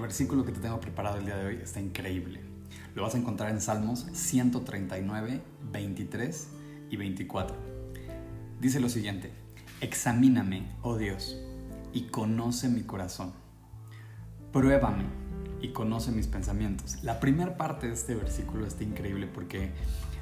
versículo que te tengo preparado el día de hoy está increíble. Lo vas a encontrar en Salmos 139, 23 y 24. Dice lo siguiente, examíname, oh Dios, y conoce mi corazón. Pruébame y conoce mis pensamientos. La primera parte de este versículo está increíble porque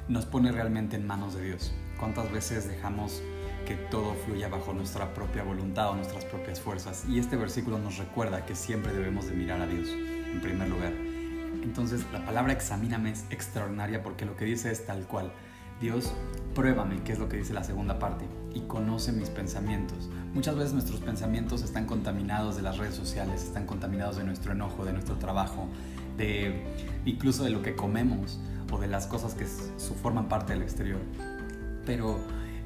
nos pone realmente en manos de Dios. ¿Cuántas veces dejamos que todo fluya bajo nuestra propia voluntad o nuestras propias fuerzas? Y este versículo nos recuerda que siempre debemos de mirar a Dios en primer lugar. Entonces la palabra examíname es extraordinaria porque lo que dice es tal cual. Dios, pruébame, que es lo que dice la segunda parte, y conoce mis pensamientos. Muchas veces nuestros pensamientos están contaminados de las redes sociales, están contaminados de nuestro enojo, de nuestro trabajo, de incluso de lo que comemos o de las cosas que forman parte del exterior. Pero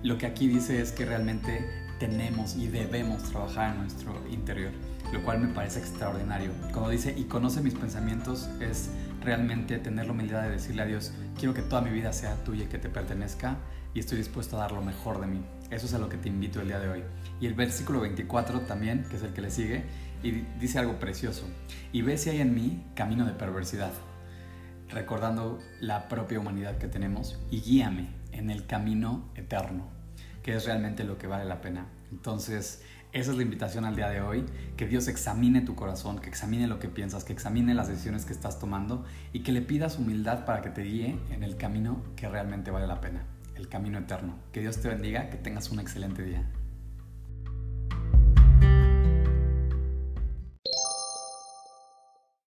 lo que aquí dice es que realmente tenemos y debemos trabajar en nuestro interior, lo cual me parece extraordinario. Cuando dice y conoce mis pensamientos es realmente tener la humildad de decirle a Dios, quiero que toda mi vida sea tuya y que te pertenezca y estoy dispuesto a dar lo mejor de mí. Eso es a lo que te invito el día de hoy. Y el versículo 24 también, que es el que le sigue, y dice algo precioso. Y ve si hay en mí camino de perversidad, recordando la propia humanidad que tenemos, y guíame en el camino eterno, que es realmente lo que vale la pena. Entonces, esa es la invitación al día de hoy, que Dios examine tu corazón, que examine lo que piensas, que examine las decisiones que estás tomando y que le pidas humildad para que te guíe en el camino que realmente vale la pena, el camino eterno. Que Dios te bendiga, que tengas un excelente día.